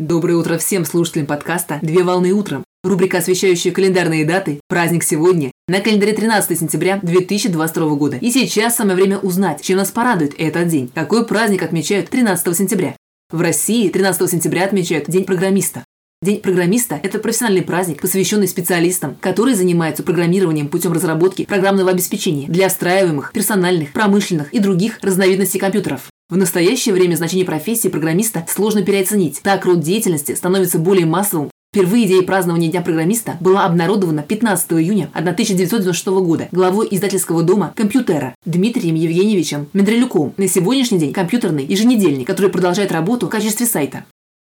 Доброе утро всем слушателям подкаста «Две волны утром». Рубрика, освещающая календарные даты, праздник сегодня, на календаре 13 сентября 2022 года. И сейчас самое время узнать, чем нас порадует этот день. Какой праздник отмечают 13 сентября? В России 13 сентября отмечают День программиста. День программиста – это профессиональный праздник, посвященный специалистам, которые занимаются программированием путем разработки программного обеспечения для встраиваемых, персональных, промышленных и других разновидностей компьютеров. В настоящее время значение профессии программиста сложно переоценить. Так род деятельности становится более массовым. Впервые идея празднования Дня программиста была обнародована 15 июня 1996 года главой издательского дома «Компьютера» Дмитрием Евгеньевичем Мендрелюком. На сегодняшний день компьютерный еженедельник, который продолжает работу в качестве сайта.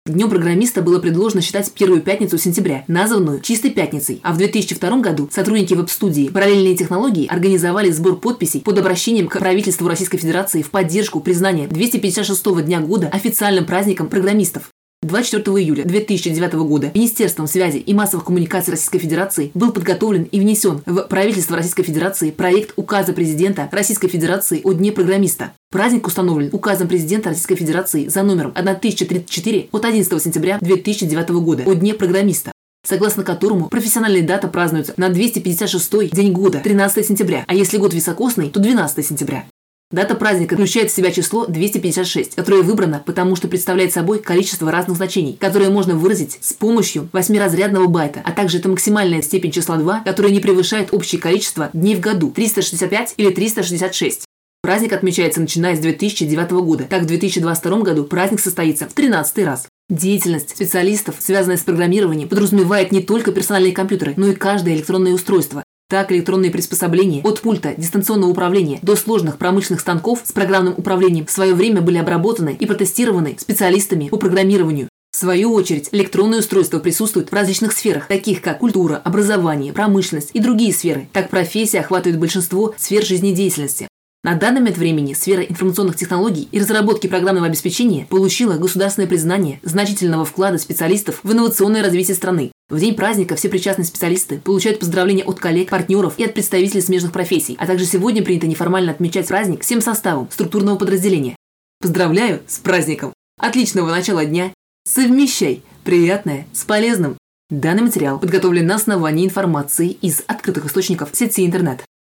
Днем программиста было предложено считать первую пятницу сентября, названную «Чистой пятницей», а в 2002 году сотрудники веб-студии «Параллельные технологии» организовали сбор подписей под обращением к правительству Российской Федерации в поддержку признания 256-го дня года официальным праздником программистов. 24 июля 2009 года Министерством связи и массовых коммуникаций Российской Федерации был подготовлен и внесен в правительство Российской Федерации проект указа президента Российской Федерации о Дне программиста. Праздник установлен указом президента Российской Федерации за номером 1034 от 11 сентября 2009 года о Дне программиста согласно которому профессиональная дата празднуется на 256 день года, 13 сентября, а если год високосный, то 12 сентября. Дата праздника включает в себя число 256, которое выбрано, потому что представляет собой количество разных значений, которые можно выразить с помощью восьмиразрядного байта, а также это максимальная степень числа 2, которая не превышает общее количество дней в году – 365 или 366. Праздник отмечается начиная с 2009 года. Так, в 2022 году праздник состоится в 13 раз. Деятельность специалистов, связанная с программированием, подразумевает не только персональные компьютеры, но и каждое электронное устройство, так, электронные приспособления от пульта дистанционного управления до сложных промышленных станков с программным управлением в свое время были обработаны и протестированы специалистами по программированию. В свою очередь, электронные устройства присутствуют в различных сферах, таких как культура, образование, промышленность и другие сферы. Так профессия охватывает большинство сфер жизнедеятельности. На данный момент времени сфера информационных технологий и разработки программного обеспечения получила государственное признание значительного вклада специалистов в инновационное развитие страны. В день праздника все причастные специалисты получают поздравления от коллег, партнеров и от представителей смежных профессий, а также сегодня принято неформально отмечать праздник всем составом структурного подразделения. Поздравляю с праздником! Отличного начала дня! Совмещай приятное с полезным! Данный материал подготовлен на основании информации из открытых источников сети интернет.